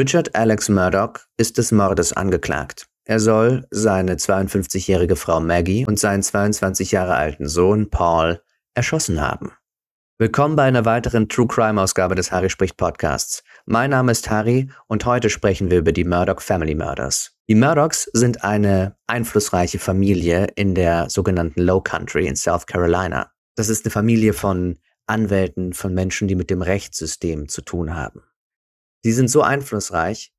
Richard Alex Murdoch ist des Mordes angeklagt. Er soll seine 52-jährige Frau Maggie und seinen 22 Jahre alten Sohn Paul erschossen haben. Willkommen bei einer weiteren True Crime Ausgabe des Harry spricht Podcasts. Mein Name ist Harry und heute sprechen wir über die Murdoch Family Murders. Die Murdochs sind eine einflussreiche Familie in der sogenannten Low Country in South Carolina. Das ist eine Familie von Anwälten, von Menschen, die mit dem Rechtssystem zu tun haben. Sie sind so einflussreich.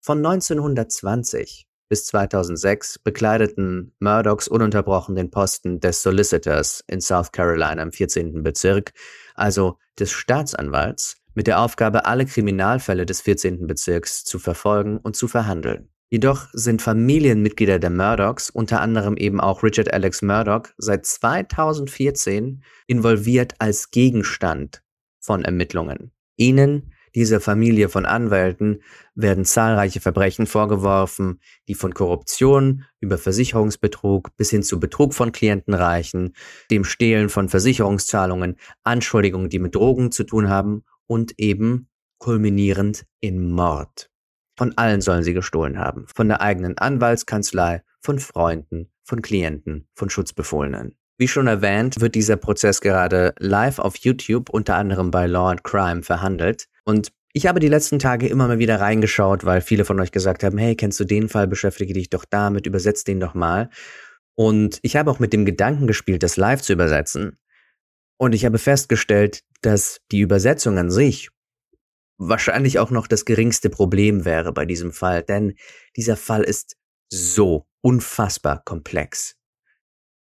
Von 1920 bis 2006 bekleideten Murdochs ununterbrochen den Posten des Solicitors in South Carolina im 14. Bezirk, also des Staatsanwalts, mit der Aufgabe, alle Kriminalfälle des 14. Bezirks zu verfolgen und zu verhandeln. Jedoch sind Familienmitglieder der Murdochs, unter anderem eben auch Richard Alex Murdoch, seit 2014 involviert als Gegenstand von Ermittlungen. Ihnen dieser Familie von Anwälten werden zahlreiche Verbrechen vorgeworfen, die von Korruption über Versicherungsbetrug bis hin zu Betrug von Klienten reichen, dem Stehlen von Versicherungszahlungen, Anschuldigungen, die mit Drogen zu tun haben und eben kulminierend in Mord. Von allen sollen sie gestohlen haben, von der eigenen Anwaltskanzlei, von Freunden, von Klienten, von Schutzbefohlenen. Wie schon erwähnt, wird dieser Prozess gerade live auf YouTube, unter anderem bei Law and Crime, verhandelt. Und ich habe die letzten Tage immer mal wieder reingeschaut, weil viele von euch gesagt haben, hey, kennst du den Fall, beschäftige dich doch damit, übersetz den doch mal. Und ich habe auch mit dem Gedanken gespielt, das live zu übersetzen. Und ich habe festgestellt, dass die Übersetzung an sich wahrscheinlich auch noch das geringste Problem wäre bei diesem Fall, denn dieser Fall ist so unfassbar komplex.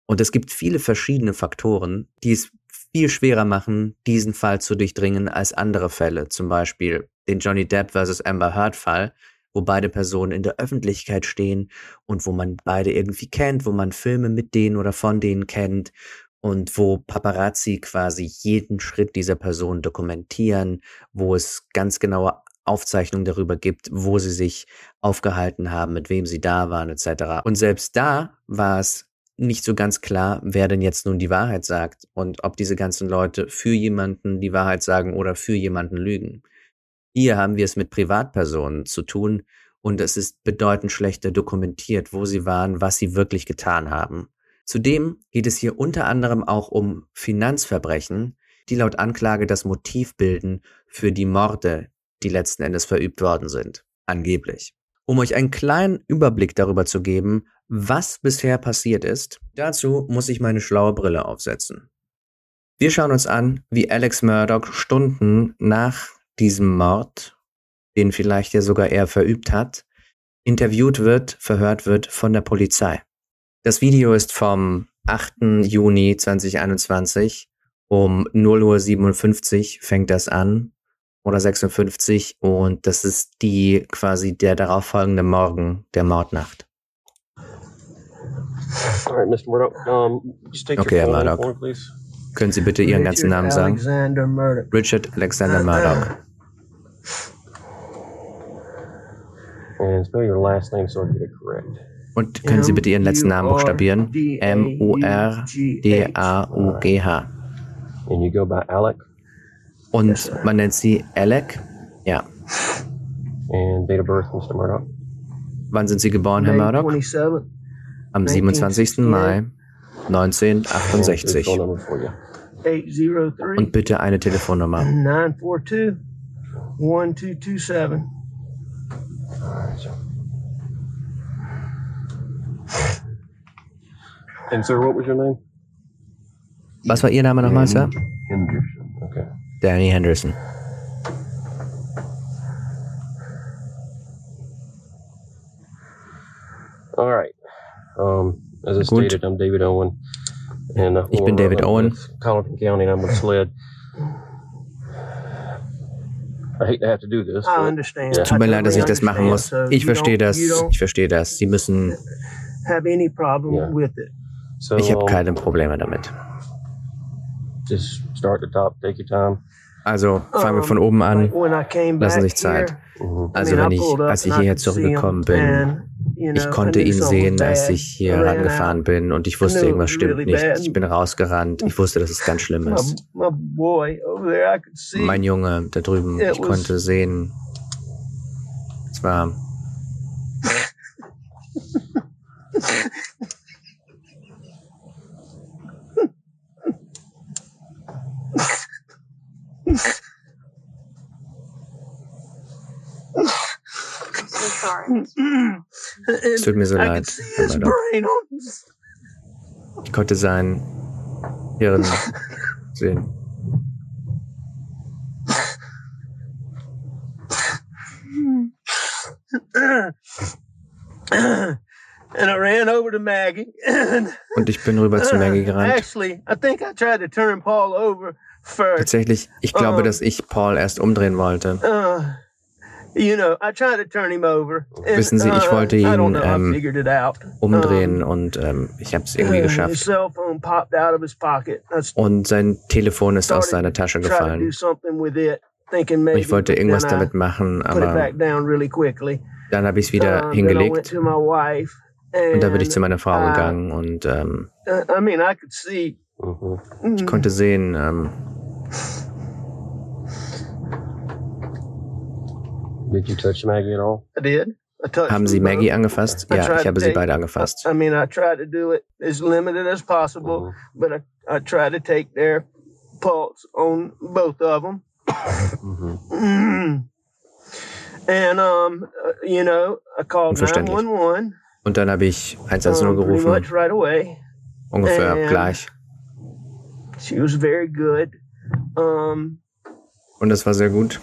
Und es gibt viele verschiedene Faktoren, die es viel schwerer machen, diesen Fall zu durchdringen als andere Fälle. Zum Beispiel den Johnny Depp versus Amber Heard Fall, wo beide Personen in der Öffentlichkeit stehen und wo man beide irgendwie kennt, wo man Filme mit denen oder von denen kennt und wo Paparazzi quasi jeden Schritt dieser Person dokumentieren, wo es ganz genaue Aufzeichnungen darüber gibt, wo sie sich aufgehalten haben, mit wem sie da waren, etc. Und selbst da war es nicht so ganz klar, wer denn jetzt nun die Wahrheit sagt und ob diese ganzen Leute für jemanden die Wahrheit sagen oder für jemanden lügen. Hier haben wir es mit Privatpersonen zu tun und es ist bedeutend schlechter dokumentiert, wo sie waren, was sie wirklich getan haben. Zudem geht es hier unter anderem auch um Finanzverbrechen, die laut Anklage das Motiv bilden für die Morde, die letzten Endes verübt worden sind. Angeblich. Um euch einen kleinen Überblick darüber zu geben, was bisher passiert ist, dazu muss ich meine schlaue Brille aufsetzen. Wir schauen uns an, wie Alex Murdoch Stunden nach diesem Mord, den vielleicht ja sogar er verübt hat, interviewt wird, verhört wird von der Polizei. Das Video ist vom 8. Juni 2021 um 0.57 Uhr fängt das an oder 56 und das ist die quasi der darauffolgende Morgen der Mordnacht. Alright, Mr. Murdoch, um, okay, Herr Murdoch. Können Sie bitte Ihren ganzen Namen sagen? Richard Alexander Murdoch. And spell your last name so I get it correct. Und können Sie bitte Ihren letzten Namen buchstabieren? M-U-R-D-A-U-G-H. And you go by Alec? Und man nennt sie Alec. Ja. And date of birth, Mr. Murdoch. Wann sind Sie geboren, Herr Murdoch? Am 27. Mai 1968. Und bitte eine Telefonnummer. 942 1227. And sir, what was your name? Was war Ihr Name nochmal, Sir? Henderson. Danny Henderson. All right. Um, as I Gut. stated, I'm David Owen. And uh, Ich bin David Owen. Colleton County, and I'm with SLED. I hate to have to do this. I understand. I Tut mir leid, dass ich das machen muss. Ich you verstehe das. Ich verstehe das. Sie müssen. have any problem Ja. with it. So Ich habe um, keine Probleme damit. just start the top, take your time. Also fangen wir von oben an. Lassen sich Zeit. Also wenn ich, als ich hierher zurückgekommen bin, ich konnte ihn sehen, als ich hier rangefahren bin und ich wusste, irgendwas was stimmt nicht. Ich bin rausgerannt. Ich wusste, dass es ganz schlimm ist. Mein Junge da drüben, ich konnte sehen, Es war So sorry. Es tut mir so leid, on Ich konnte sein Hirn sehen. and I ran over to Maggie. And Und ich bin rüber zu Maggie gerannt. Actually, I think I tried to turn Paul over first. Tatsächlich, ich glaube, Ähm. dass ich Paul erst umdrehen wollte. Wissen Sie, ich uh, wollte I don't ihn, know, ähm, I figured it out. Umdrehen und ähm, ich habe es irgendwie His geschafft. cell phone popped out of his pocket. I Und sein Telefon ist aus started seiner Tasche gefallen. something with it, thinking Und maybe. ich wollte irgendwas then I damit machen, Put it aber back down really quickly. dann habe ich es wieder then I went hingelegt to my wife. und da bin ich and, zu meiner Frau gegangen und ähm, uh, I mean, I could see. Mhm. ich konnte sehen, ähm, Did you touch Maggie at all? I did. I touched haben Sie them both. Maggie angefasst? I Ja, ich habe sie beide angefasst. I mean, I tried to do it as limited as possible, Mhm. but I, I tried to take their pulse on both of them. Mhm. and, um, uh, you know, I called Unverständlich. 911 Und dann habe ich 110 um, gerufen, right away. ungefähr and- gleich. She was very good. Um, Und das war sehr gut.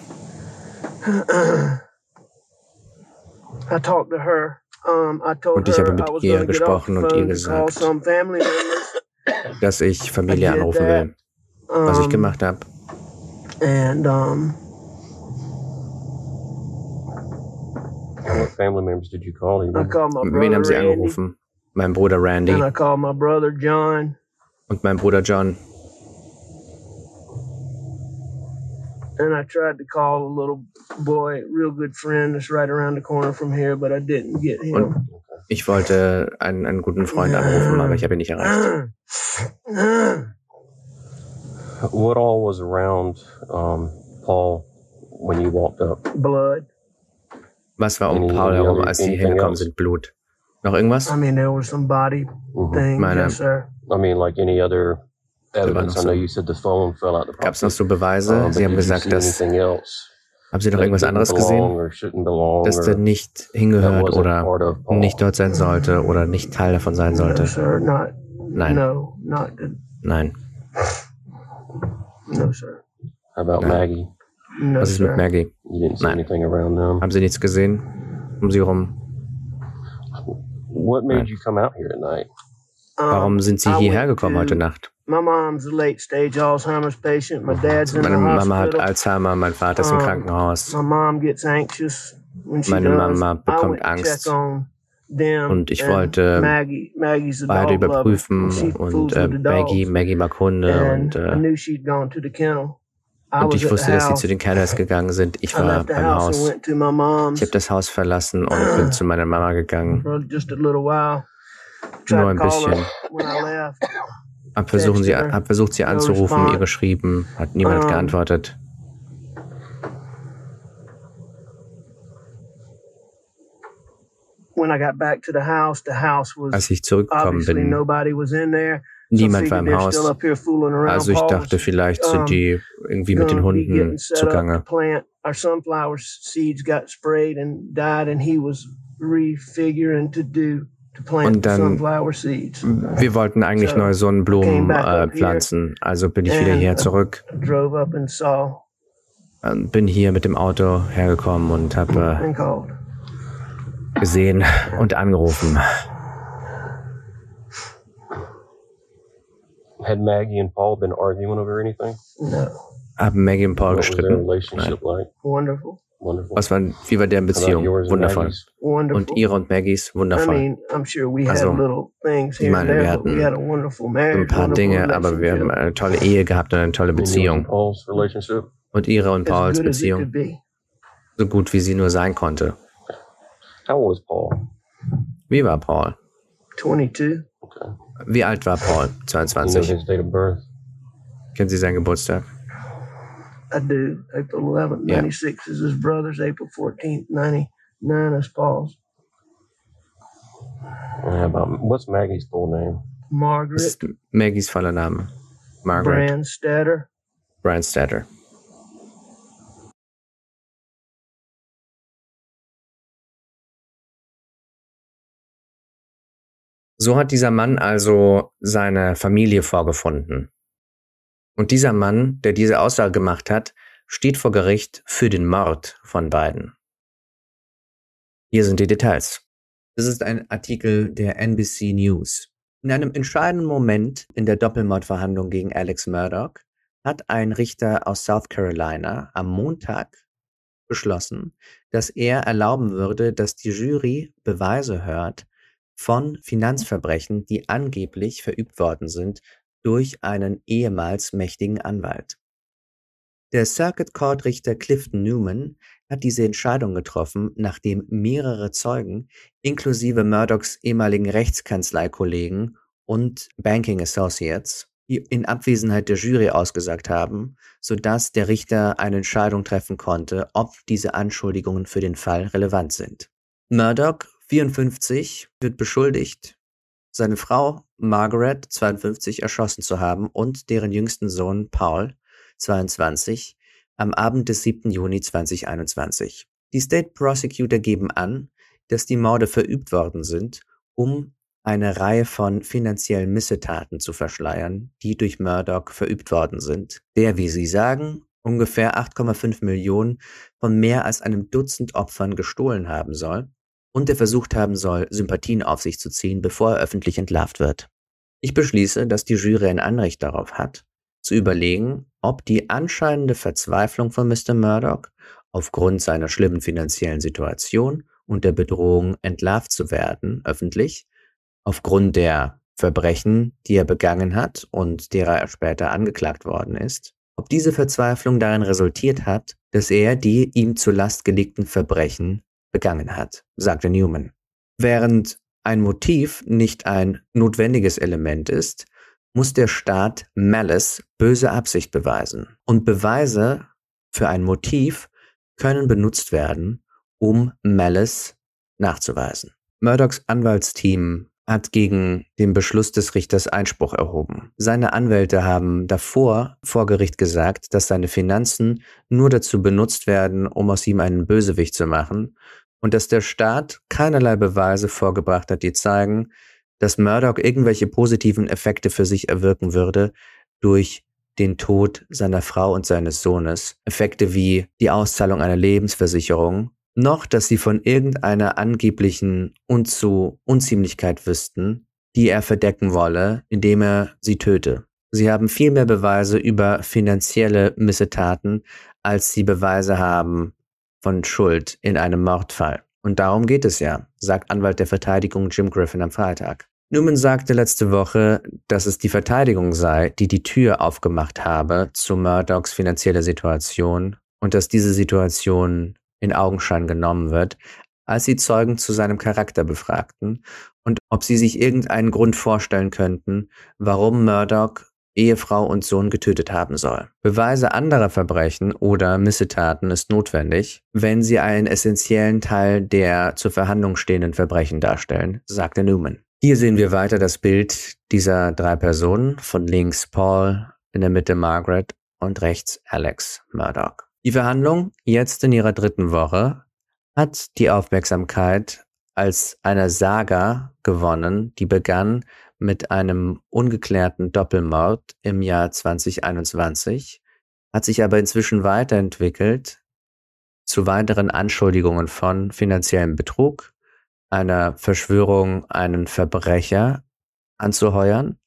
Und ich her habe mit ihr gesprochen und ihr gesagt, dass ich Familie anrufen will, was ich Um, gemacht habe. And um, What family members did you call? Do you I remember? called my brother Wen haben Sie Randy, angerufen? Mein Bruder Randy and I called my brother John, und mein Bruder John. And I tried to call a little boy, real good friend that's right around the corner from here, but I didn't get him. Und ich wollte einen, einen guten Freund anrufen, aber ich habe ihn nicht erreicht. What all was around um, Paul when you walked up? Blood. Was war um Any- Paul herum, als sie anything hergekommen sind? Blut. Noch irgendwas? I mean, there was some body Mhm. things, Meine- yes, sir. I mean, like any other evidence. so- Gab es noch so Beweise? Um, Sie haben gesagt, dass. Haben Sie noch irgendwas anderes gesehen? Dass der nicht hingehört oder nicht dort sein sollte oder nicht Teil davon sein sollte? Nein. Nein. no, sir. How about No. Maggie? No, Was ist mit. Maggie? Nein. Haben Sie nichts gesehen? Um sie rum? What made Nein. you come out here tonight? Um, Warum sind Sie hierher gekommen heute Nacht? My mom's a late stage Alzheimer's patient. My dad's in Meine the Mama hat hospital. Alzheimer, mein Vater ist im Krankenhaus. My mom gets anxious when she Meine does. Mama I bekommt went to Angst. check on them Und ich and wollte Maggie, Maggie's a Beide dog lover. überprüfen She und fools äh, with the dogs. Maggie, Maggie mag Hunde and und, I äh, knew she'd gone to the kennel. I und was ich at wusste, dass sie house. zu den Kennels gegangen sind. Ich I war left the beim house and Haus. went to my mom's Ich habe das Haus verlassen und bin zu meiner Mama gegangen. for just a little while. Tried Nur ein to call her bisschen. when I left. Hab, versuchen sie, hab versucht, sie anzurufen, ihr geschrieben, hat niemand geantwortet. When I got back to the house, the house was Als ich zurückgekommen bin, nobody was in there. niemand war im Haus. Also ich dachte, vielleicht sind die irgendwie mit den Hunden zugange. Our Und dann-. Wir wollten eigentlich neue Sonnenblumen äh, pflanzen. Also bin ich wieder and, hierher uh, zurück. Drove up and saw Ähm, Bin hier mit dem Auto hergekommen und habe äh, and called. gesehen und angerufen. Had Maggie and Paul been arguing over anything? No, Haben Maggie und Paul gestritten. wonderful, Wonderful. Was war, wie war deren Beziehung? Wundervoll. Und ihre und Maggies? I Wundervoll. mean, I'm sure we had Also, little things ich here and meine, wir there, but we hatten had a wonderful So marriage. ein paar Dinge, aber wir haben relationship. eine tolle Ehe gehabt und eine tolle And yours and Beziehung. Paul's relationship? Und ihre und Pauls good as it Beziehung could be. so gut, wie sie nur sein konnte. How old was Paul? Wie war Paul? 22. Okay. Wie alt war Paul? You know 22. his date of birth? Kennen Sie seinen Geburtstag? I do. April 11th, Yeah. 96 is his brother's. April 14th, 90, Nana's Falls. Yeah, but what's Maggie's full name? Margaret ist Maggies voller Name. Margaret Brandstetter. Brandstetter. So hat dieser Mann also seine Familie vorgefunden. Und dieser Mann, der diese Aussage gemacht hat, steht vor Gericht für den Mord von beiden. Hier sind die Details. Das ist ein Artikel der NBC News. In einem entscheidenden Moment in der Doppelmordverhandlung gegen Alex Murdoch hat ein Richter aus South Carolina am Montag beschlossen, dass er erlauben würde, dass die Jury Beweise hört von Finanzverbrechen, die angeblich verübt worden sind durch einen ehemals mächtigen Anwalt. Der Circuit Court Richter Clifton Newman hat diese Entscheidung getroffen, nachdem mehrere Zeugen, inklusive Murdochs ehemaligen Rechtskanzleikollegen und Banking Associates, in Abwesenheit der Jury ausgesagt haben, sodass der Richter eine Entscheidung treffen konnte, ob diese Anschuldigungen für den Fall relevant sind. Murdoch, 54, wird beschuldigt, seine Frau Margaret, 52, erschossen zu haben und deren jüngsten Sohn Paul, 22, am Abend des 7. Juni 2021. Die State Prosecutor geben an, dass die Morde verübt worden sind, um eine Reihe von finanziellen Missetaten zu verschleiern, die durch Murdoch verübt worden sind, der, wie sie sagen, ungefähr 8,5 Millionen von mehr als einem Dutzend Opfern gestohlen haben soll und der versucht haben soll, Sympathien auf sich zu ziehen, bevor er öffentlich entlarvt wird. Ich beschließe, dass die Jury ein Anrecht darauf hat, zu überlegen, ob die anscheinende Verzweiflung von Mr. Murdoch aufgrund seiner schlimmen finanziellen Situation und der Bedrohung entlarvt zu werden, öffentlich, aufgrund der Verbrechen, die er begangen hat und derer er später angeklagt worden ist, ob diese Verzweiflung darin resultiert hat, dass er die ihm zur Last gelegten Verbrechen begangen hat, sagte Newman. Während ein Motiv nicht ein notwendiges Element ist, muss der Staat Malice, böse Absicht beweisen. Und Beweise für ein Motiv können benutzt werden, um Malice nachzuweisen. Murdochs Anwaltsteam hat gegen den Beschluss des Richters Einspruch erhoben. Seine Anwälte haben davor vor Gericht gesagt, dass seine Finanzen nur dazu benutzt werden, um aus ihm einen Bösewicht zu machen und dass der Staat keinerlei Beweise vorgebracht hat, die zeigen, dass Murdoch irgendwelche positiven Effekte für sich erwirken würde durch den Tod seiner Frau und seines Sohnes. Effekte wie die Auszahlung einer Lebensversicherung, noch dass sie von irgendeiner angeblichen Unzu Unziemlichkeit wüssten, die er verdecken wolle, indem er sie töte. Sie haben viel mehr Beweise über finanzielle Missetaten, als sie Beweise haben von Schuld in einem Mordfall. Und darum geht es ja, sagt Anwalt der Verteidigung Jim Griffin am Freitag. Newman sagte letzte Woche, dass es die Verteidigung sei, die die Tür aufgemacht habe zu Murdochs finanzieller Situation und dass diese Situation in Augenschein genommen wird, als sie Zeugen zu seinem Charakter befragten und ob sie sich irgendeinen Grund vorstellen könnten, warum Murdoch Ehefrau und Sohn getötet haben soll. Beweise anderer Verbrechen oder Missetaten ist notwendig, wenn sie einen essentiellen Teil der zur Verhandlung stehenden Verbrechen darstellen, sagte Newman. Hier sehen wir weiter das Bild dieser drei Personen, von links Paul, in der Mitte Margaret und rechts Alex Murdoch. Die Verhandlung, jetzt in ihrer dritten Woche, hat die Aufmerksamkeit als einer Saga gewonnen, die begann mit einem ungeklärten Doppelmord im Jahr 2021, hat sich aber inzwischen weiterentwickelt zu weiteren Anschuldigungen von finanziellem Betrug, einer Verschwörung, einen Verbrecher anzuheuern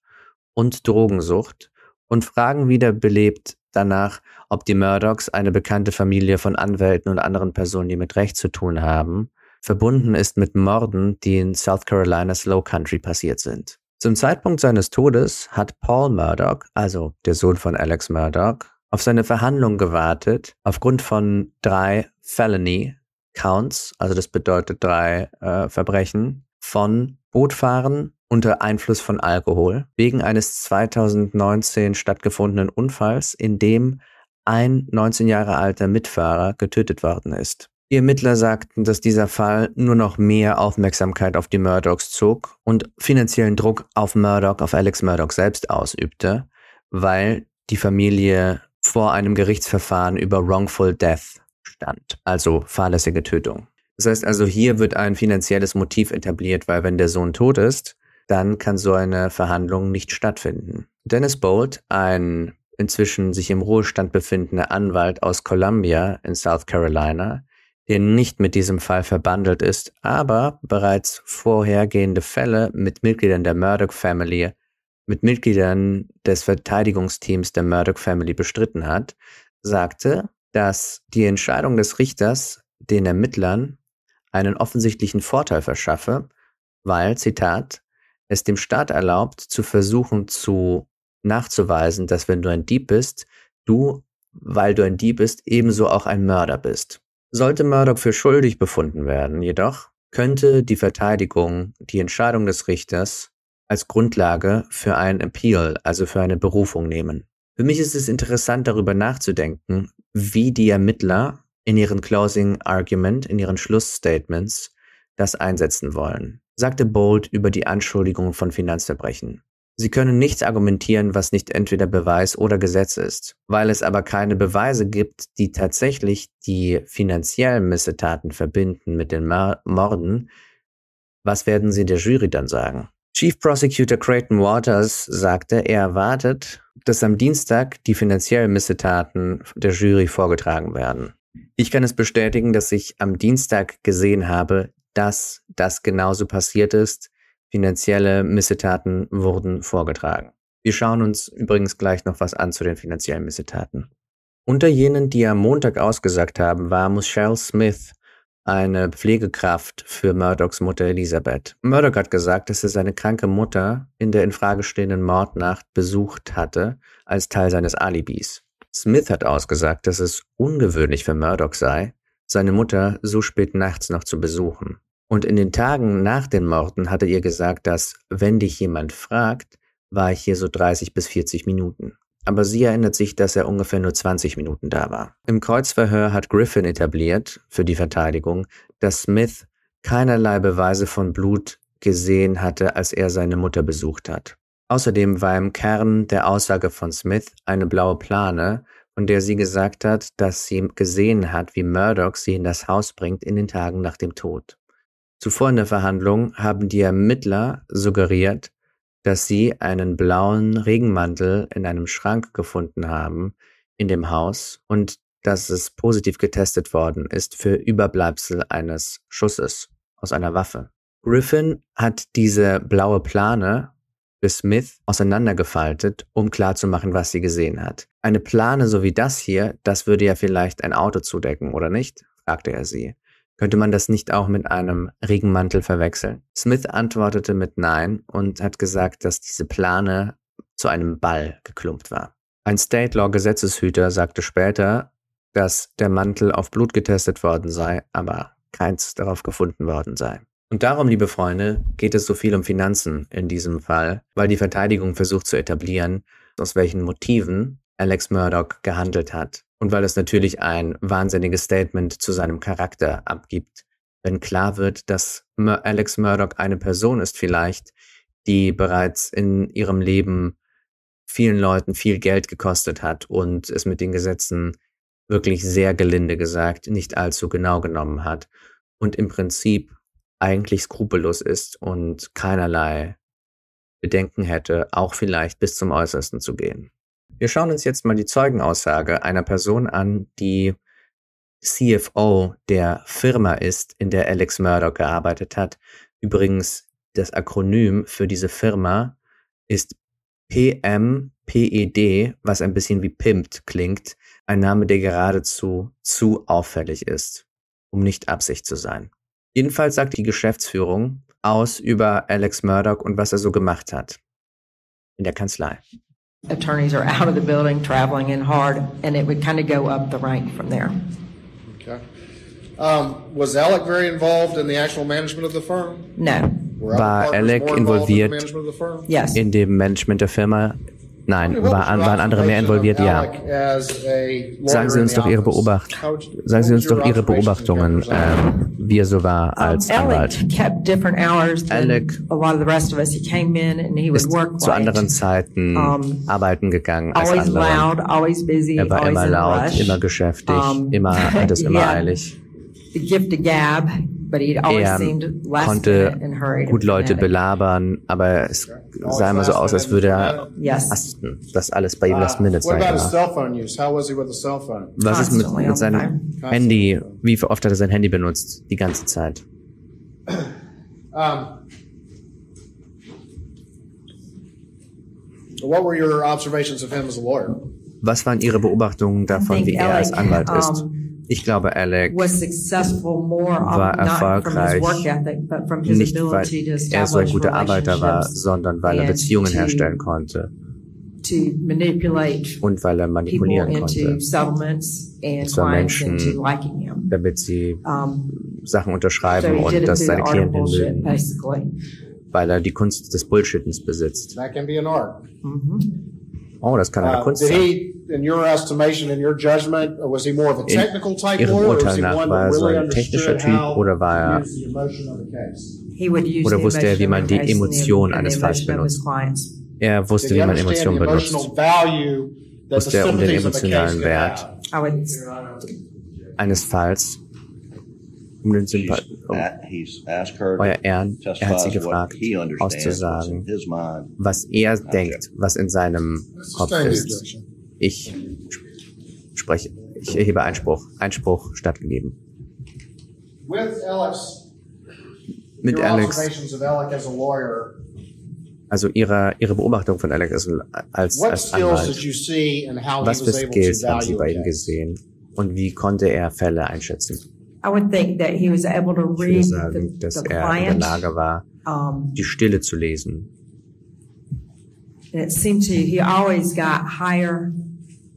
und Drogensucht und Fragen wiederbelebt danach, ob die Murdochs, eine bekannte Familie von Anwälten und anderen Personen, die mit Recht zu tun haben, verbunden ist mit Morden, die in South Carolinas Low Country passiert sind. Zum Zeitpunkt seines Todes hat Paul Murdoch, also der Sohn von Alex Murdoch, auf seine Verhandlung gewartet, aufgrund von drei Felony Counts, also das bedeutet drei äh, Verbrechen, von Bootfahren unter Einfluss von Alkohol, wegen eines 2019 stattgefundenen Unfalls, in dem ein 19 Jahre alter Mitfahrer getötet worden ist. Die Ermittler sagten, dass dieser Fall nur noch mehr Aufmerksamkeit auf die Murdochs zog und finanziellen Druck auf Murdoch, auf Alex Murdoch selbst ausübte, weil die Familie vor einem Gerichtsverfahren über Wrongful Death stand, also fahrlässige Tötung. Das heißt also, hier wird ein finanzielles Motiv etabliert, weil wenn der Sohn tot ist, dann kann so eine Verhandlung nicht stattfinden. Dennis Bolt, ein inzwischen sich im Ruhestand befindender Anwalt aus Columbia in South Carolina, der nicht mit diesem Fall verbandelt ist, aber bereits vorhergehende Fälle mit Mitgliedern der Murdoch Family, mit Mitgliedern des Verteidigungsteams der Murdoch Family bestritten hat, sagte, dass die Entscheidung des Richters den Ermittlern einen offensichtlichen Vorteil verschaffe, weil, Zitat, es dem Staat erlaubt, zu versuchen zu nachzuweisen, dass wenn du ein Dieb bist, du, weil du ein Dieb bist, ebenso auch ein Mörder bist. Sollte Murdoch für schuldig befunden werden, jedoch könnte die Verteidigung die Entscheidung des Richters als Grundlage für einen Appeal, also für eine Berufung nehmen. Für mich ist es interessant darüber nachzudenken, wie die Ermittler in ihren Closing Argument, in ihren Schlussstatements das einsetzen wollen, sagte Bold über die Anschuldigungen von Finanzverbrechen. Sie können nichts argumentieren, was nicht entweder Beweis oder Gesetz ist. Weil es aber keine Beweise gibt, die tatsächlich die finanziellen Missetaten verbinden mit den Morden, was werden Sie der Jury dann sagen? Chief Prosecutor Creighton Waters sagte, er erwartet, dass am Dienstag die finanziellen Missetaten der Jury vorgetragen werden. Ich kann es bestätigen, dass ich am Dienstag gesehen habe, dass das genauso passiert ist, Finanzielle Missetaten wurden vorgetragen. Wir schauen uns übrigens gleich noch was an zu den finanziellen Missetaten. Unter jenen, die am Montag ausgesagt haben, war Michelle Smith, eine Pflegekraft für Murdochs Mutter Elisabeth. Murdoch hat gesagt, dass er seine kranke Mutter in der in Frage stehenden Mordnacht besucht hatte, als Teil seines Alibis. Smith hat ausgesagt, dass es ungewöhnlich für Murdoch sei, seine Mutter so spät nachts noch zu besuchen. Und in den Tagen nach den Morden hatte ihr gesagt, dass, wenn dich jemand fragt, war ich hier so 30 bis 40 Minuten. Aber sie erinnert sich, dass er ungefähr nur 20 Minuten da war. Im Kreuzverhör hat Griffin etabliert, für die Verteidigung, dass Smith keinerlei Beweise von Blut gesehen hatte, als er seine Mutter besucht hat. Außerdem war im Kern der Aussage von Smith eine blaue Plane, von der sie gesagt hat, dass sie gesehen hat, wie Murdoch sie in das Haus bringt in den Tagen nach dem Tod. Zuvor in der Verhandlung haben die Ermittler suggeriert, dass sie einen blauen Regenmantel in einem Schrank gefunden haben in dem Haus und dass es positiv getestet worden ist für Überbleibsel eines Schusses aus einer Waffe. Griffin hat diese blaue Plane für Smith auseinandergefaltet, um klarzumachen, was sie gesehen hat. Eine Plane so wie das hier, das würde ja vielleicht ein Auto zudecken, oder nicht? fragte er sie. Könnte man das nicht auch mit einem Regenmantel verwechseln? Smith antwortete mit Nein und hat gesagt, dass diese Plane zu einem Ball geklumpt war. Ein State Law Gesetzeshüter sagte später, dass der Mantel auf Blut getestet worden sei, aber keins darauf gefunden worden sei. Und darum, liebe Freunde, geht es so viel um Finanzen in diesem Fall, weil die Verteidigung versucht zu etablieren, aus welchen Motiven Alex Murdoch gehandelt hat und weil es natürlich ein wahnsinniges Statement zu seinem Charakter abgibt, wenn klar wird, dass Alex Murdoch eine Person ist vielleicht, die bereits in ihrem Leben vielen Leuten viel Geld gekostet hat und es mit den Gesetzen wirklich sehr gelinde gesagt nicht allzu genau genommen hat und im Prinzip eigentlich skrupellos ist und keinerlei Bedenken hätte, auch vielleicht bis zum Äußersten zu gehen. Wir schauen uns jetzt mal die Zeugenaussage einer Person an, die CFO der Firma ist, in der Alex Murdoch gearbeitet hat. Übrigens, das Akronym für diese Firma ist PMPED, was ein bisschen wie Pimped klingt, ein Name, der geradezu zu auffällig ist, um nicht Absicht zu sein. Jedenfalls sagt die Geschäftsführung aus über Alex Murdoch und was er so gemacht hat in der Kanzlei. Attorneys are out of the building, traveling in hard, and it would kind of go up the rank from there. Okay. Um, was Alec very involved in the actual management of the firm? No. Were War partners Alec more involved in the involviert management of the firm? Yes. in dem Management der Firma? Nein, war, waren andere mehr involviert? Ja. Sagen Sie uns doch Ihre Beobacht, sagen Sie uns doch Ihre Beobachtungen, ähm, wie er so war als Anwalt. Alec Ist zu anderen Zeiten arbeiten gegangen als andere. Er war immer laut, immer geschäftig, immer, hat es immer eilig. The gift of gab, but he always Er seemed less konnte than and hurried. gut Leute belabern, aber es sah immer so aus, als würde er hasten, dass alles bei ihm Last Minute What Zeit about his war. cell phone use? How was he with a cell phone? Was ist mit, mit seinem Handy? Wie oft hat er sein Handy benutzt? Die ganze Zeit. What were your observations of him as a lawyer? Was waren Ihre Beobachtungen davon, wie er als Anwalt ist? Ich glaube, Alec was successful more of, War erfolgreich, nicht, weil ability to er so ein guter Arbeiter war, sondern weil er Beziehungen herstellen konnte to manipulate und weil er manipulieren into konnte, settlements and Zwar Menschen- into liking him. damit sie Sachen unterschreiben und dass seine the art of Klienten mögen, weil er die Kunst des Bullshittens besitzt. That can be an art. Oh, das kann eine Uh, Kunst did sein. he, in your estimation, in your judgment, uh, was he more of a In technical type Ihrem lawyer, or was Urteil he nach one war er so really ein technischer understood Typ how oder war er to use the emotion of the case? He would use Oder the wusste er, wie emotion man of die Emotion eines Falls benutzt? Er wusste, wie man understand Emotionen the benutzt. Wusste er um den sympathies of a case emotionalen Wert eines Falls. Um her Euer Ehren, er hat sie gefragt, auszusagen, was er denkt, was in seinem Kopf ist. Ich spreche, ich erhebe Einspruch. Einspruch stattgegeben. Mit Alex, also ihre, ihre Beobachtung von Alex als, als, Anwalt. Was für Skills haben Sie bei ihm gesehen? Und wie konnte er Fälle einschätzen? I would think that he was able to Ich würde read sagen, the, dass the er in der. Lage war, Um, die Stille zu lesen. and it seemed to, he always got higher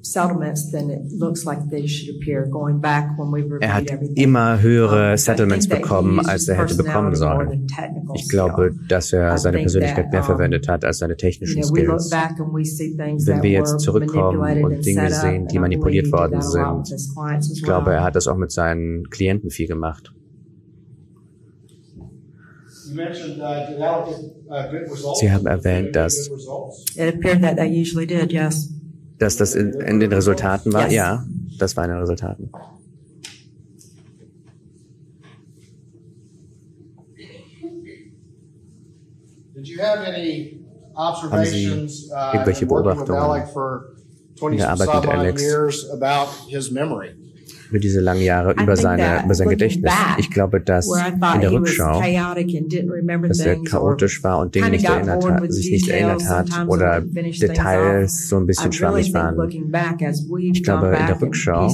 settlements than it looks like they should appear, going back when we reviewed Er hat everything. immer höhere I Settlements think that he bekommen, used als his er hätte bekommen personality more sollen. than technical Ich glaube, dass er I seine think Persönlichkeit that, mehr verwendet hat als seine technischen know, we look Skills. back and we see things Wenn that wir jetzt were zurückkommen manipulated und and Dinge set up, sehen, die manipuliert he did worden sind. Ich glaube, well. er hat das auch mit seinen Klienten viel gemacht. Sie haben erwähnt, dass- Dass das in, in den Resultaten war? Yes. Ja, das war in den Resultaten. Did you have any observations, uh, irgendwelche Beobachtungen Alec for twenty in der Arbeit mit Alex? Über diese langen Jahre, über seine, über sein Gedächtnis. Ich glaube, dass in der Rückschau, dass er chaotisch war und Dinge nicht erinnert hat, sich nicht erinnert hat oder Details so ein bisschen schwammig waren. Ich glaube, in der Rückschau,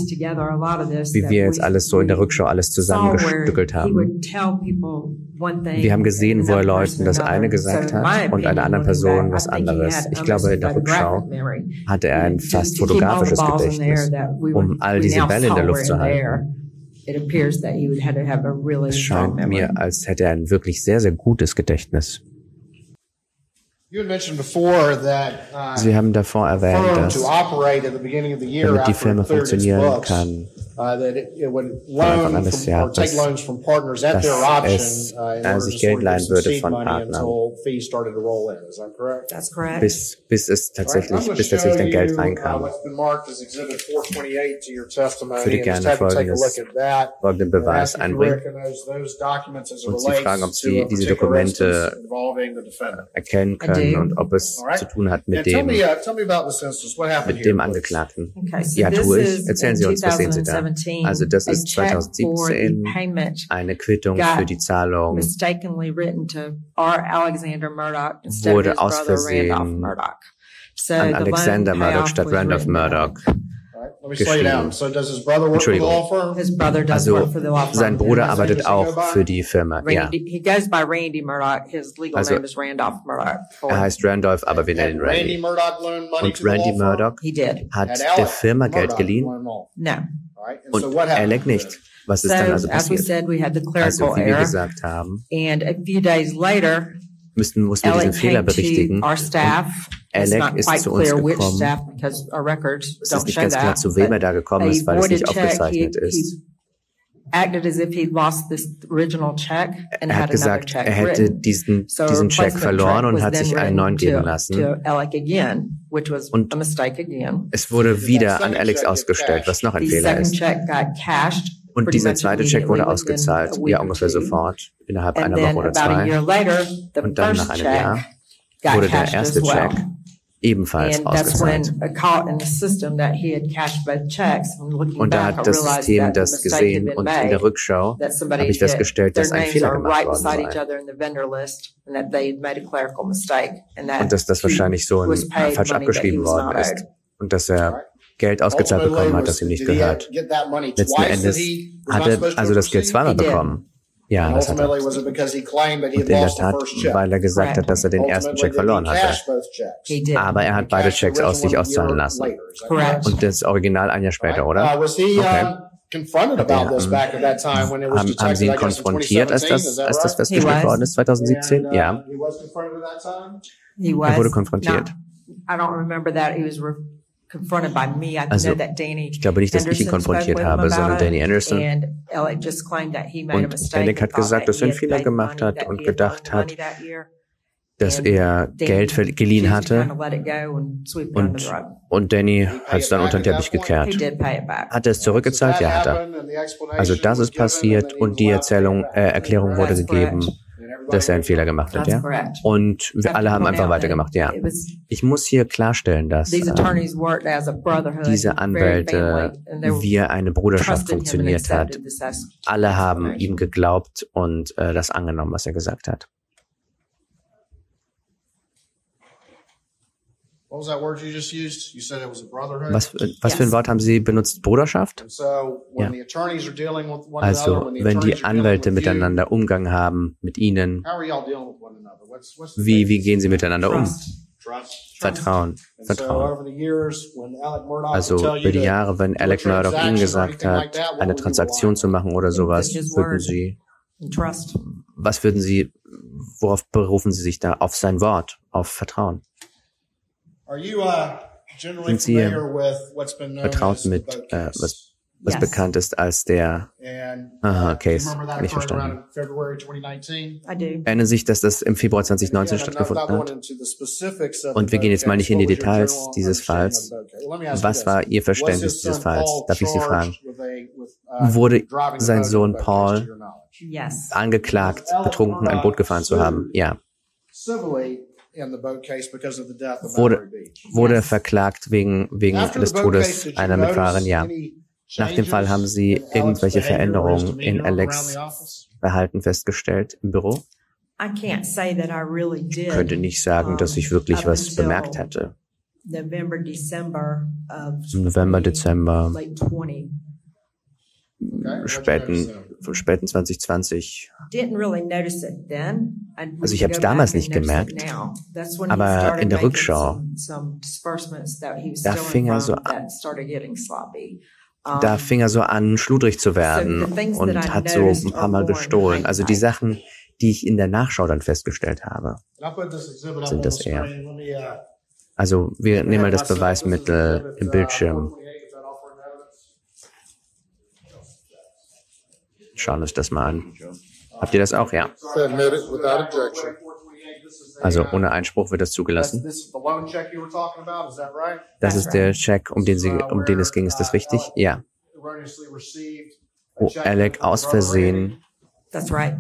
Wie wir jetzt alles so in der Rückschau alles zusammengestückelt haben. Wir haben gesehen, and wo er another Leuten person das eine gesagt hat und einer anderen Person was anderes. had Ich glaube, a in der Rückschau hatte er ein fast fotografisches Gedächtnis, um all diese Bälle in der Luft zu halten. Es scheint memory. mir, als hätte er ein wirklich sehr, sehr gutes Gedächtnis. You had mentioned before that, uh, Sie haben davor erwähnt, dass to operate at the beginning of the year damit die Firma funktionieren kann, uh, that it, it would Anfang loan an des from, or take Jahres, loans from partners at dass their option es, uh, in äh, order sich to Geld sort of leihen würde von money Partnern. until fees started to roll in. Is that correct? That's correct. bis, bis es tatsächlich, bis tatsächlich dann Geld reinkam. Uh, what's been marked as Exhibit 428 to your testimony. Ich würde gerne folgendes- look at that. folgenden and Beweis ask if you einbringen recognize those documents as it und Sie fragen, ob to Sie a diese Dokumente instance involving the defendant. erkennen können und ob es zu tun hat mit dem, me, tell me about this instance. What happened mit here? dem? Angeklagten. Okay, so Ja, this tue ich. is Erzählen Sie uns, was sehen Sie da? 2017, Also das ist check for 2017 the payment Eine Quittung für die Zahlung mistakenly written to R. Alexander Murdoch instead Wurde aus Versehen an Alexander Murdoch statt Randolph Murdoch. All right, let me slow you down. geschrieben. So does his brother work for the Entschuldigung. law firm? His brother does Also work for the law firm. sein Bruder arbeitet auch für die Firma. Ja, Randy, he goes by Randy Murdoch. His legal Also, name is Randolph Murdoch. For- er heißt Randolph, aber wir nennen ihn Randy Und Randy? Murdoch hat Had der Firma Geld geliehen und Alec then? nicht. Was ist dann also as we passiert? said, we had the clerical Also wie wir gesagt haben, And a few days later, müssten, mussten wir diesen Fehler berichtigen. Alec ist zu uns gekommen. staff because our records Es ist nicht ganz klar, zu wem er da gekommen ist, weil es nicht aufgezeichnet ist. Er hat gesagt, er hätte diesen, diesen Check verloren und hat sich einen neuen geben lassen. Und. Es wurde wieder an Alex ausgestellt, was noch ein Fehler ist. Und dieser zweite Check wurde ausgezahlt, ja ungefähr sofort, innerhalb einer Woche oder zwei. Und dann nach einem Jahr wurde der erste. Check ebenfalls ausgezahlt. In Und da hat das System das gesehen und in der Rückschau habe ich festgestellt, dass ein Fehler gemacht worden sei. other in the vendor list and that they had made a clerical mistake and that Und dass das he wahrscheinlich so paid falsch abgeschrieben worden ist. Und dass er Geld ausgezahlt bekommen hat, das ihm nicht gehört. Letzten Endes hat er also das Geld zweimal bekommen. Ja, das hat er. Und had in der Tat, weil er gesagt hat, dass er den ersten Check verloren hatte. Aber er hat beide Checks aus sich original auszahlen year lassen. Und das Original ein Jahr später, oder? was he Okay. uh, confronted Hat er, about this ähm, back at that time when it was Haben, Sie ihn konfrontiert, als 2017? das, als das festgestellt worden ist, 2017? And, uh, Ja. He was confronted at that time? He was. wurde konfrontiert. Not, I don't remember that. He was re- confronted by me. I Also, know that Danny Ich glaube nicht, dass ich ihn konfrontiert habe, sondern Danny Anderson. And Alec just claimed that he made a Und mistake Alec hat gesagt, that dass er he einen had Fehler gemacht hat that und he had loaned gedacht hat, dass And er Geld geliehen hatte und, und Danny hat es dann unter den Teppich He gekehrt. Hat er es zurückgezahlt? Ja, hat er. Also das ist passiert und die Erzählung, äh, Erklärung wurde gegeben. Dass er einen Fehler gemacht hat, ja. Und wir alle haben einfach weitergemacht, ja. Ich muss hier klarstellen, dass ähm, diese Anwälte wie eine Bruderschaft funktioniert hat. Alle haben ihm geglaubt und äh, das angenommen, was er gesagt hat. What was that word you just used? You said was äh, was für ein Yes. Wort haben Sie benutzt? Bruderschaft? And so when Ja. the attorneys are dealing with one another, Also, when the wenn die attorneys are dealing Anwälte with miteinander Umgang haben, mit Ihnen, you, how are y'all dealing with one another? What's, what's the wie, wie gehen Sie miteinander um? Trust. Trust. Vertrauen, And so Vertrauen. over the years, when Alec Murdoch Also über die Jahre, wenn Alec Murdoch Ihnen gesagt hat, eine Transaktion zu machen oder sowas, würden. Sie, was würden Sie, worauf berufen Sie sich da? Auf sein Wort, auf Vertrauen. Are you uh, generally Sind Sie, familiar with what's been known Vertraut as the mit, äh, case? was, was Yes. bekannt ist als der, And Aha, uh, case. you remember that Hab ich verstanden. around in February 2019? I do. erinnern sich, dass das im Februar Again, 2019 I'm not stattgefunden going hat? into the specifics of Und wir gehen jetzt mal nicht case. in die What was your Details dieses Falls. understanding of the boat case? Let me ask you Was war Ihr Verständnis his dieses son Falls? Paul Darf ich Sie fragen? uh, Wurde sein Sohn Paul angeklagt, betrunken ein Boot gefahren zu haben? Ja. Civilly in the boat case because of the death of Wurde, wurde verklagt wegen, wegen des Todes einer Mitfahrerin? Ja. Nach dem Fall haben Sie irgendwelche Veränderungen in Alex? Verhalten festgestellt im Büro? I can't say that I really did. Könnte nicht sagen, dass ich wirklich was bemerkt hätte. November, Dezember, late 20. Okay, what'd you notice späten? Späten 2020. Didn't really notice it then. I Also ich hab's damals nicht gemerkt. Aber in der Rückschau, da fing er so an- Da fing er so an, schludrig zu werden und hat so ein paar Mal gestohlen. Also die. Sachen, die ich in der Nachschau dann festgestellt habe. Sind das eher. uh, Also wir nehmen mal das Beweismittel im uh, Bildschirm, 428. Is that offering evidence? Schauen uns das mal an. Habt ihr das auch? Ja. Also ohne Einspruch wird das zugelassen. Das ist der Check, um den, sie, um den es ging. Ist das richtig? Ja. Wo check Alec aus Versehen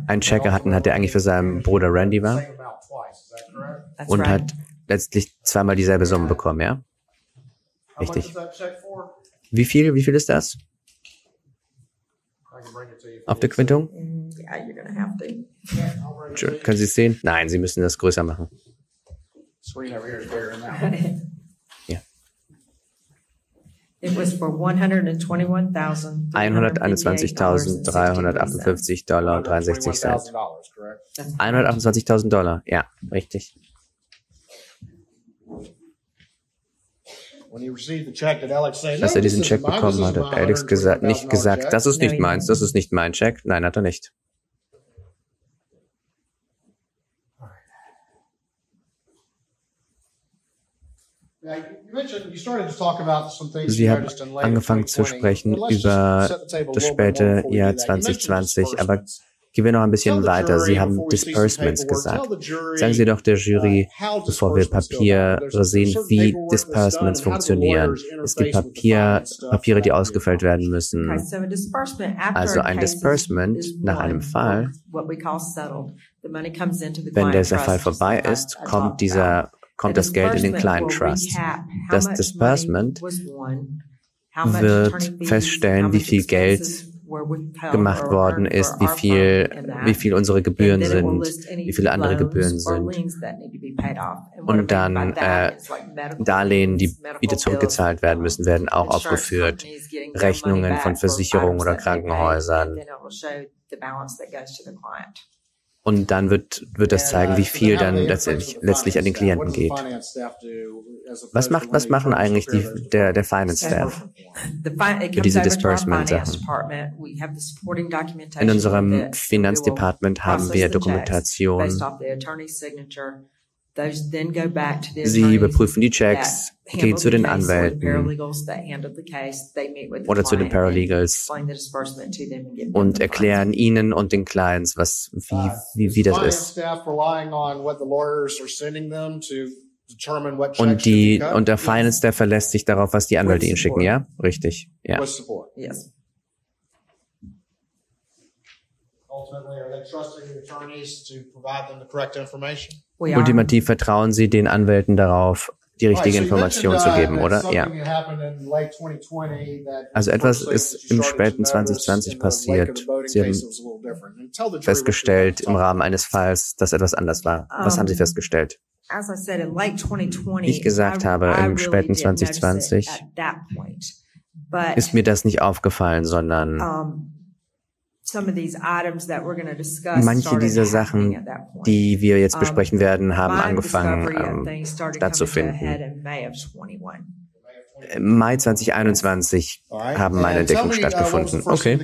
einen Check erhalten hat, der eigentlich für seinen Bruder Randy war und hat letztlich zweimal dieselbe Summe bekommen, ja? Richtig. Wie viel, wie viel ist das I can bring it to you. Auf der Quittung? Yeah, you're gonna have to. I'll bring it to you. Können Sie es sehen? Nein, Sie müssen das größer machen. Screen over here is bigger than that one. Ja. It was for one hundred and twenty-one thousand. 121.358 Dollar und 63 Cent. $21,000, correct? 128.000 Dollar, ja, richtig. When he received the check, did Alex say, Als "No, er diesen Check bekommen hat, hat Alex gesagt, nicht $120,000 gesagt, check." das ist nicht meins, das ist nicht mein Check. Nein, hat er nicht. Sie haben angefangen zu sprechen über das späte Jahr 2020, aber gehen wir noch ein bisschen weiter. Sie haben Disbursements gesagt. Sagen Sie doch der Jury, bevor wir Papiere sehen, wie Disbursements funktionieren. Es gibt Papier, Papiere, die ausgefüllt werden müssen. Also ein Disbursement nach einem Fall, wenn dieser Fall vorbei ist, kommt dieser kommt das Geld in den kleinen Trust. Das Disbursement wird feststellen, wie viel Geld gemacht worden ist, wie viel, wie viel unsere Gebühren sind, wie viele andere Gebühren sind. Und dann äh, Darlehen, die wieder zurückgezahlt werden müssen, werden auch aufgeführt. Rechnungen von Versicherungen oder Krankenhäusern. Und dann wird, wird das zeigen, wie viel dann letztendlich, letztlich an den Klienten geht. Was macht, was machen eigentlich die, der, der Finance Staff? für diese Disbursement-Sachen? In unserem Finanzdepartement haben wir Dokumentation Sie überprüfen die Checks, gehen zu den Anwälten oder zu den Paralegals und erklären ihnen und den Clients, was, wie, wie, wie das ist. Und die, und der Finance, der verlässt sich darauf, was die Anwälte ihnen schicken, ja? Richtig, ja. Yes. Ultimately, are they trusting the attorneys to provide them the correct information? We are. Ultimativ vertrauen sie den Anwälten darauf, die richtige Information zu uh, geben, oder? Ja. that happened in late 2020 that Also etwas ist im späten to notice 2020 in the wake of the passiert. Sie haben festgestellt im. Rahmen eines Falls, dass etwas anders war. Was haben Sie festgestellt? As I said, in late 2020, Wie ich gesagt habe, im späten didn't notice it 2020 at that point. But, Ist mir das nicht aufgefallen, sondern manche dieser Sachen, die wir jetzt besprechen werden, haben angefangen of ähm, stattzufinden. head in May of 21. Im Mai 2021 All right. haben meine Entdeckungen uh, stattgefunden. Okay.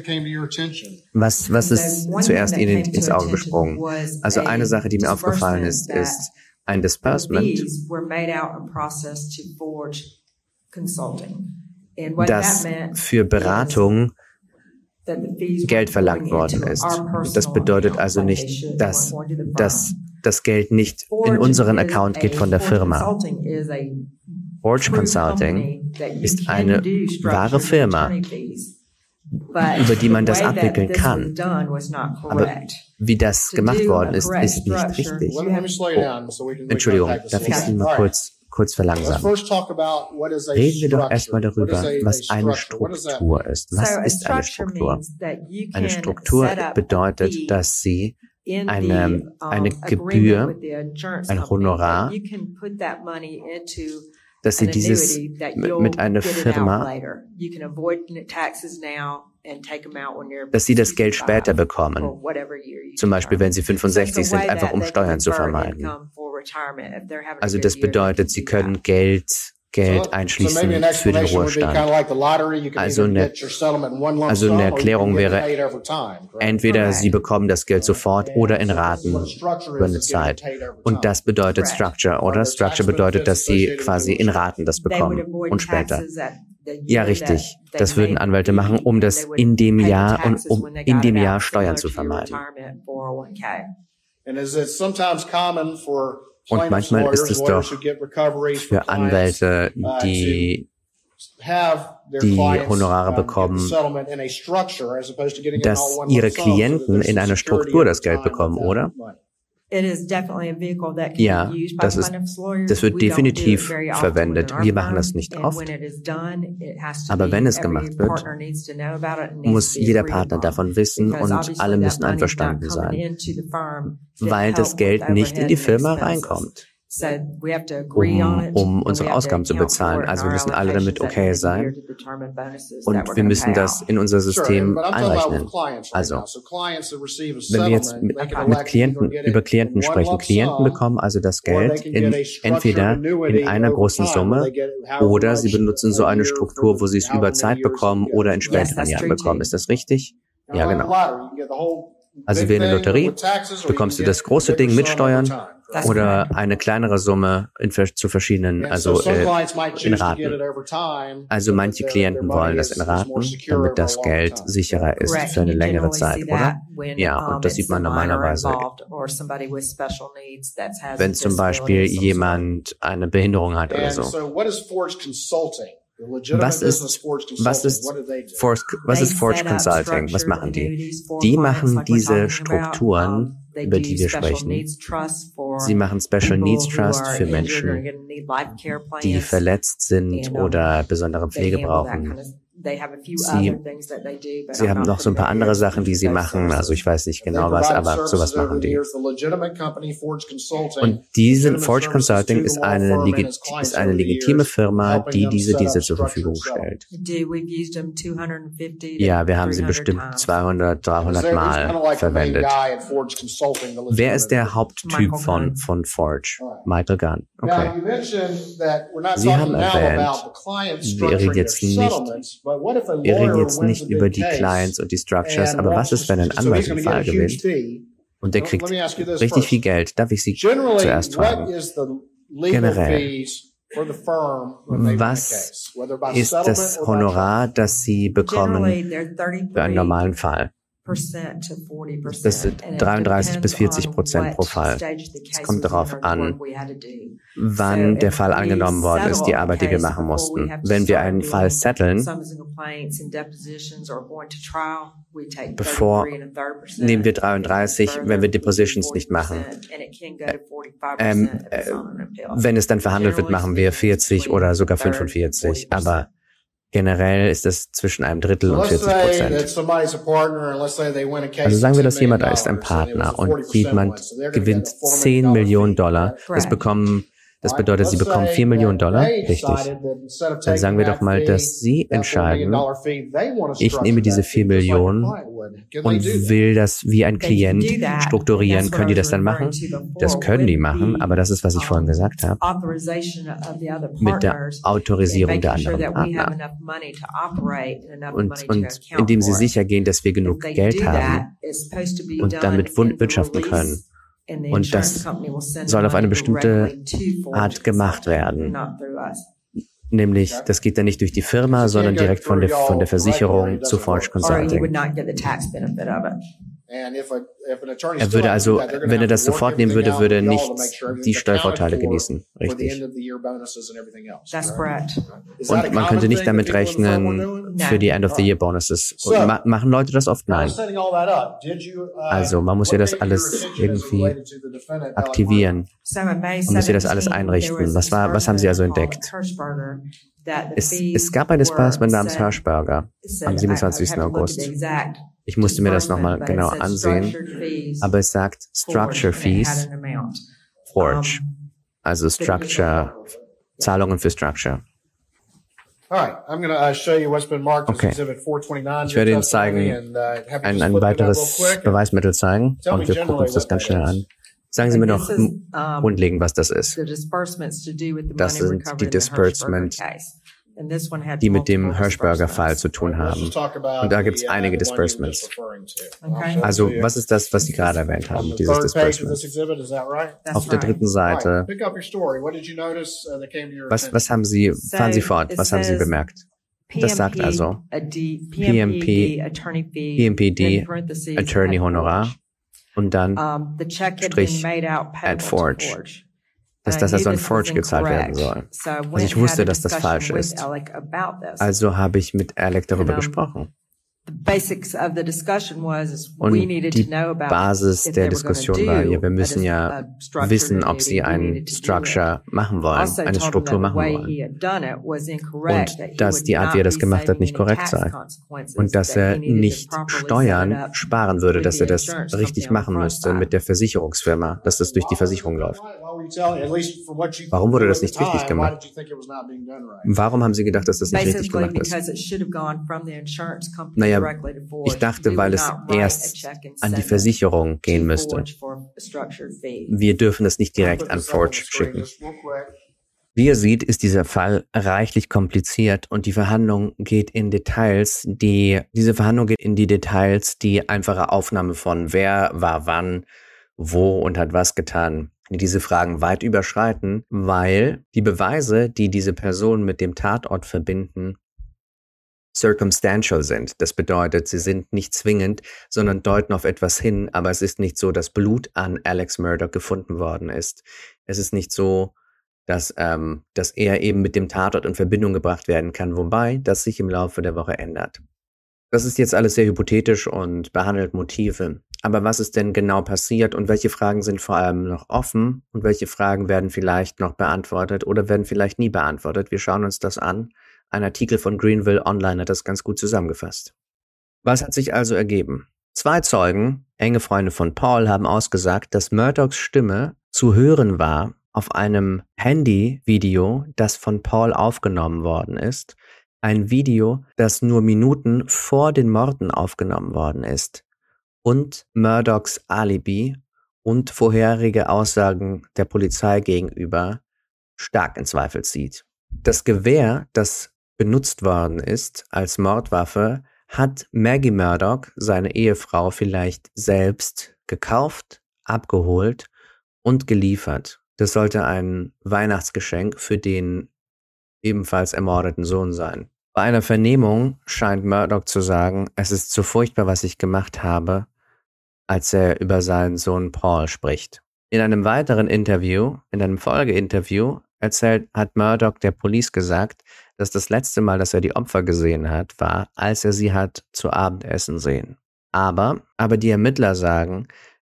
Was, was ist one zuerst thing that Ihnen ins Auge gesprungen? Also a eine Sache, die mir aufgefallen ist, disbursement ist ein Disbursement, das für Beratung Geld verlangt worden ist. Das bedeutet also nicht, dass, dass das Geld nicht in unseren Account geht von der Firma. Forge Consulting ist eine wahre Firma, über die man das abwickeln kann. Aber wie das gemacht worden ist, ist nicht richtig. Can Entschuldigung, darf ich Sie mal kurz, kurz verlangsamen? Reden wir doch erstmal darüber, was eine Struktur ist. Was ist eine Struktur? Eine Struktur bedeutet, dass Sie in eine- eine Gebühr, ein Honorar, dass Sie dieses mit, einer Firma, dass Sie das Geld 65 später bekommen. Zum Beispiel, wenn Sie determine. 65 So it's a sind, einfach um Steuern zu vermeiden. Also das bedeutet, Sie können. Geld, Geld einschließen für den Ruhestand. Also either eine- also eine Erklärung wäre? Entweder. Sie bekommen das Geld sofort oder in Raten über eine Zeit. Und das bedeutet. Structure, oder? Structure bedeutet, dass Sie quasi in Raten das bekommen und später. Ja, richtig. Das würden Anwälte machen, um das in dem Jahr und um in dem Jahr Steuern zu vermeiden. 401k. And is it sometimes common for Und manchmal ist es doch Für Anwälte, uh, die die Honorare bekommen, dass ihre Klienten in einer Struktur das Geld bekommen, oder? Ja, das ist- das wird definitiv verwendet. Wir machen das nicht oft. Aber be- wenn es every gemacht wird, partner needs to know about it and needs muss jeder Partner davon wissen Because und alle müssen einverstanden sein, weil das Geld nicht in die Firma reinkommt, So we have to agree on um, um unsere we have to Ausgaben zu bezahlen. in Also wir müssen alle damit okay sein und wir müssen das in unser System einrechnen. Also, now. So clients that receive a Wenn wir jetzt mit, mit Klienten, über in Klienten sprechen, Klienten sum, bekommen also das or they Geld in, entweder in einer großen Summe they get however oder sie benutzen so eine Struktur, wo sie es über Zeit years bekommen oder in Yes, späteren Jahren bekommen. Ist das richtig? Ja, Like a genau. lottery, you get the whole Also big das oder eine kleinere Summe in, zu verschiedenen, also äh, in Raten. Also manche Klienten wollen das in Raten, damit das Geld sicherer ist für eine längere Zeit, oder? Ja, und das sieht man normalerweise. Wenn zum Beispiel jemand eine Behinderung hat oder so. Was ist, was ist, Forge, was ist Forge Consulting? Was machen die? Die machen diese Strukturen, über die wir sprechen. Sie machen Special Needs Trust für Menschen, die verletzt sind oder besondere Pflege brauchen. Sie, haben noch so ein paar andere Sachen, die sie machen. Also ich weiß nicht genau was, aber sowas machen die. Und diese Forge Consulting ist eine, ist eine legitime Firma, die diese Dienste zur Verfügung stellt. Ja, wir haben sie bestimmt 200, 300 Mal verwendet. Wer ist der Haupttyp von, von Forge? Michael Gunn. Okay. Sie haben erwähnt, wir reden jetzt nicht wir reden jetzt nicht über die Clients und die Structures, aber was ist, wenn ein Anwalt den Fall gewinnt und der kriegt richtig viel Geld? Darf ich Sie zuerst fragen? Generell, was ist das Honorar, das Sie bekommen für einen normalen Fall? Das sind 33 bis 40 Prozent pro Fall. Es kommt darauf an, wann der Fall angenommen worden ist, die Arbeit, die wir machen mussten. Wenn wir einen Fall settlen, bevor nehmen wir 33, wenn wir Depositions nicht machen. Ähm, äh, wenn es dann verhandelt wird, machen wir 40 oder sogar 45. Aber Generell ist es zwischen einem Drittel und 40 Prozent. Also sagen wir, dass jemand ist ein Partner und jemand gewinnt 10 Millionen Dollar. Das bekommen das bedeutet, sie bekommen 4 Millionen Dollar, richtig. Dann sagen wir doch mal, dass sie entscheiden, ich nehme diese 4 Millionen und will das wie ein Klient strukturieren. Können die das dann machen? Das können die machen, aber das ist, was ich vorhin gesagt habe, mit der Autorisierung der anderen Partner. Und, und indem sie sicher gehen, dass wir genug Geld haben und damit wirtschaften können und das soll auf eine bestimmte Art gemacht werden. Nämlich, das geht dann nicht durch die Firma, sondern direkt von der, von der Versicherung zu Forge Consulting. Er würde also, wenn er das sofort nehmen würde, würde er nicht die Steuervorteile genießen. Richtig. Und man könnte nicht damit rechnen für die End-of-the-Year-Bonuses. machen Leute das oft? Nein. Also man muss ja das alles irgendwie aktivieren. Man muss ja das alles einrichten. Was, war, was haben Sie also entdeckt? Es, es gab eine Spaß namens Hirschberger am 27. August. Ich musste mir das nochmal genau ansehen. Aber es sagt Structure Fees, Forge. Also Structure, Zahlungen für Structure. Okay. Ich werde Ihnen zeigen, ein, ein weiteres Beweismittel zeigen und wir gucken uns das ganz schnell an. Sagen Sie mir noch grundlegend, was das ist. Das sind die Disbursements, die mit dem Hirschberger-Fall zu tun haben. Und da gibt es einige Disbursements. Also was ist das, was Sie gerade erwähnt haben, dieses Disbursement? Auf der dritten Seite. Was, was haben Sie, fahren Sie fort, was haben Sie bemerkt? Das sagt also PMP, PMPD, Attorney Honorar und dann Strich at Forge. Also also dass das als ein Forge gezahlt werden soll. Also ich wusste, dass das falsch ist. Also habe ich mit Alec darüber gesprochen. Und die Basis der Diskussion war, ja, wir müssen ja wissen, ob sie ein Structure machen wollen, eine Struktur machen wollen. Und dass die Art, wie er das gemacht hat, nicht korrekt sei. Und dass er nicht Steuern sparen würde, dass er das richtig machen müsste mit der Versicherungsfirma, dass das durch die Versicherung läuft. Warum wurde das nicht richtig gemacht? Warum haben Sie gedacht, dass das nicht richtig gemacht ist? Naja, ich dachte, weil es erst an die Versicherung gehen müsste. Wir dürfen es nicht direkt an Forge schicken. Wie ihr seht, ist dieser Fall reichlich kompliziert und die Verhandlung geht in Details, die, diese Verhandlung geht in die Details, die einfache Aufnahme von wer war wann, wo und hat was getan die diese Fragen weit überschreiten, weil die Beweise, die diese Person mit dem Tatort verbinden, circumstantial sind. Das bedeutet, sie sind nicht zwingend, sondern deuten auf etwas hin, aber es ist nicht so, dass Blut an Alex Murdoch gefunden worden ist. Es ist nicht so, dass, ähm, dass er eben mit dem Tatort in Verbindung gebracht werden kann, wobei das sich im Laufe der Woche ändert. Das ist jetzt alles sehr hypothetisch und behandelt Motive. Aber was ist denn genau passiert und welche Fragen sind vor allem noch offen und welche Fragen werden vielleicht noch beantwortet oder werden vielleicht nie beantwortet? Wir schauen uns das an. Ein Artikel von Greenville Online hat das ganz gut zusammengefasst. Was hat sich also ergeben? Zwei Zeugen, enge Freunde von Paul, haben ausgesagt, dass Murdochs Stimme zu hören war auf einem Handy-Video, das von Paul aufgenommen worden ist ein Video, das nur Minuten vor den Morden aufgenommen worden ist und Murdochs Alibi und vorherige Aussagen der Polizei gegenüber stark in Zweifel zieht. Das Gewehr, das benutzt worden ist als Mordwaffe, hat Maggie Murdoch, seine Ehefrau, vielleicht selbst gekauft, abgeholt und geliefert. Das sollte ein Weihnachtsgeschenk für den ebenfalls ermordeten Sohn sein. Bei einer Vernehmung scheint Murdoch zu sagen, es ist zu furchtbar, was ich gemacht habe, als er über seinen Sohn Paul spricht. In einem weiteren Interview, in einem Folgeinterview, erzählt, hat Murdoch der Police gesagt, dass das letzte Mal, dass er die Opfer gesehen hat, war, als er sie hat zu Abendessen sehen. Aber, aber die Ermittler sagen,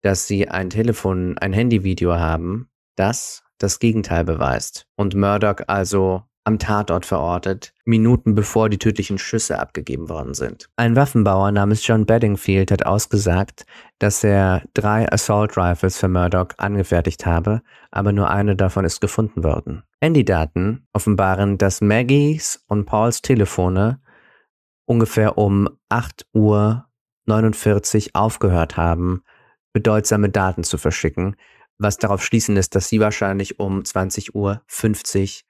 dass sie ein Telefon, ein Handyvideo haben, das das Gegenteil beweist und Murdoch also am Tatort verortet, Minuten bevor die tödlichen Schüsse abgegeben worden sind. Ein Waffenbauer namens John Bedingfield hat ausgesagt, dass er drei Assault Rifles für Murdoch angefertigt habe, aber nur eine davon ist gefunden worden. Handydaten offenbaren, dass Maggies und Pauls Telefone ungefähr um 8 Uhr 49 aufgehört haben, bedeutsame Daten zu verschicken, was darauf schließen lässt, dass sie wahrscheinlich um 20 Uhr 50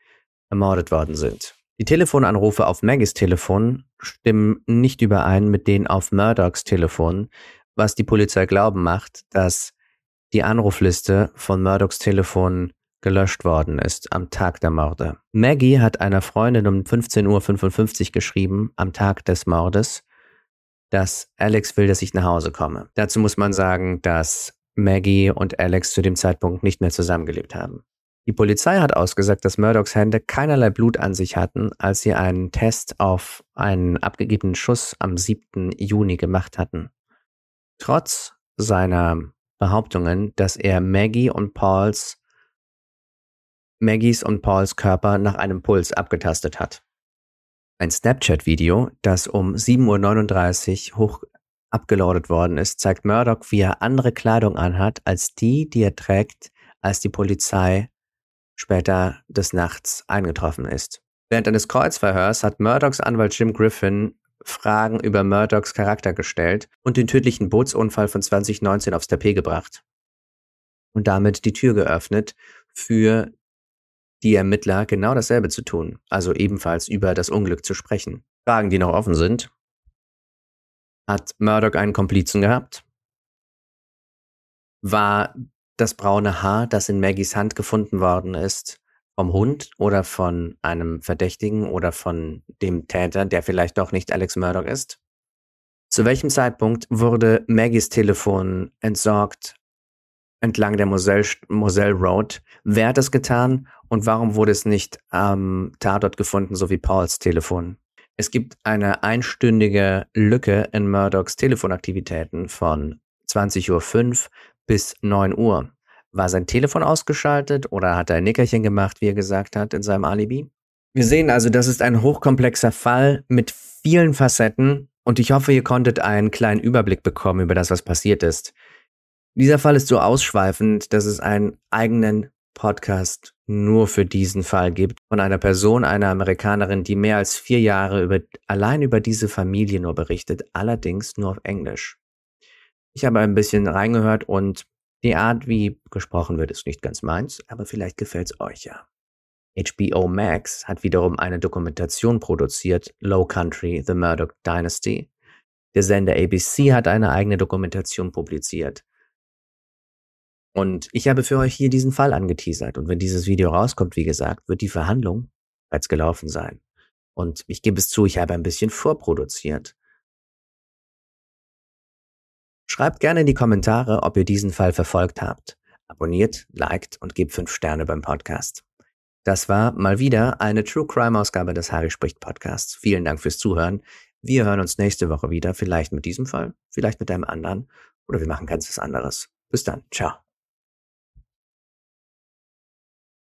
ermordet worden sind. Die Telefonanrufe auf Maggies Telefon stimmen nicht überein mit denen auf Murdochs Telefon, was die Polizei glauben macht, dass die Anrufliste von Murdochs Telefon gelöscht worden ist am Tag der Morde. Maggie hat einer Freundin um 15.55 Uhr geschrieben, am Tag des Mordes, dass Alex will, dass ich nach Hause komme. Dazu muss man sagen, dass Maggie und Alex zu dem Zeitpunkt nicht mehr zusammengelebt haben. Die Polizei hat ausgesagt, dass Murdochs Hände keinerlei Blut an sich hatten, als sie einen Test auf einen abgegebenen Schuss am 7. Juni gemacht hatten. Trotz seiner Behauptungen, dass er Maggie und Pauls Maggies und Pauls Körper nach einem Puls abgetastet hat. Ein Snapchat-Video, das um 7.39 Uhr hoch abgeloadet worden ist, zeigt Murdoch, wie er andere Kleidung anhat als die, die er trägt, als die Polizei später des Nachts eingetroffen ist. Während eines Kreuzverhörs hat Murdochs Anwalt Jim Griffin Fragen über Murdochs Charakter gestellt und den tödlichen Bootsunfall von 2019 aufs Tapet gebracht. Und damit die Tür geöffnet für die Ermittler genau dasselbe zu tun, also ebenfalls über das Unglück zu sprechen. Fragen, die noch offen sind. Hat Murdoch einen Komplizen gehabt? War das braune Haar, das in Maggies Hand gefunden worden ist, vom Hund oder von einem Verdächtigen oder von dem Täter, der vielleicht doch nicht Alex Murdoch ist? Zu welchem Zeitpunkt wurde Maggies Telefon entsorgt entlang der Moselle, Moselle Road? Wer hat es getan und warum wurde es nicht am Tatort gefunden, so wie Pauls Telefon? Es gibt eine einstündige Lücke in Murdochs Telefonaktivitäten von 20.05 Uhr bis 9 Uhr. War sein Telefon ausgeschaltet oder hat er ein Nickerchen gemacht, wie er gesagt hat, in seinem Alibi? Wir sehen also, das ist ein hochkomplexer Fall mit vielen Facetten und ich hoffe, ihr konntet einen kleinen Überblick bekommen über das, was passiert ist. Dieser Fall ist so ausschweifend, dass es einen eigenen Podcast nur für diesen Fall gibt von einer Person, einer Amerikanerin, die mehr als vier Jahre über, allein über diese Familie nur berichtet, allerdings nur auf Englisch. Ich habe ein bisschen reingehört und die Art, wie gesprochen wird, ist nicht ganz meins, aber vielleicht gefällt es euch ja. HBO Max hat wiederum eine Dokumentation produziert, Low Country, The Murdoch Dynasty. Der Sender ABC hat eine eigene Dokumentation publiziert. Und ich habe für euch hier diesen Fall angeteasert. Und wenn dieses Video rauskommt, wie gesagt, wird die Verhandlung bereits gelaufen sein. Und ich gebe es zu, ich habe ein bisschen vorproduziert. Schreibt gerne in die Kommentare, ob ihr diesen Fall verfolgt habt. Abonniert, liked und gebt fünf Sterne beim Podcast. Das war mal wieder eine True Crime Ausgabe des Harry spricht Podcasts. Vielen Dank fürs Zuhören. Wir hören uns nächste Woche wieder, vielleicht mit diesem Fall, vielleicht mit einem anderen oder wir machen ganz was anderes. Bis dann. Ciao.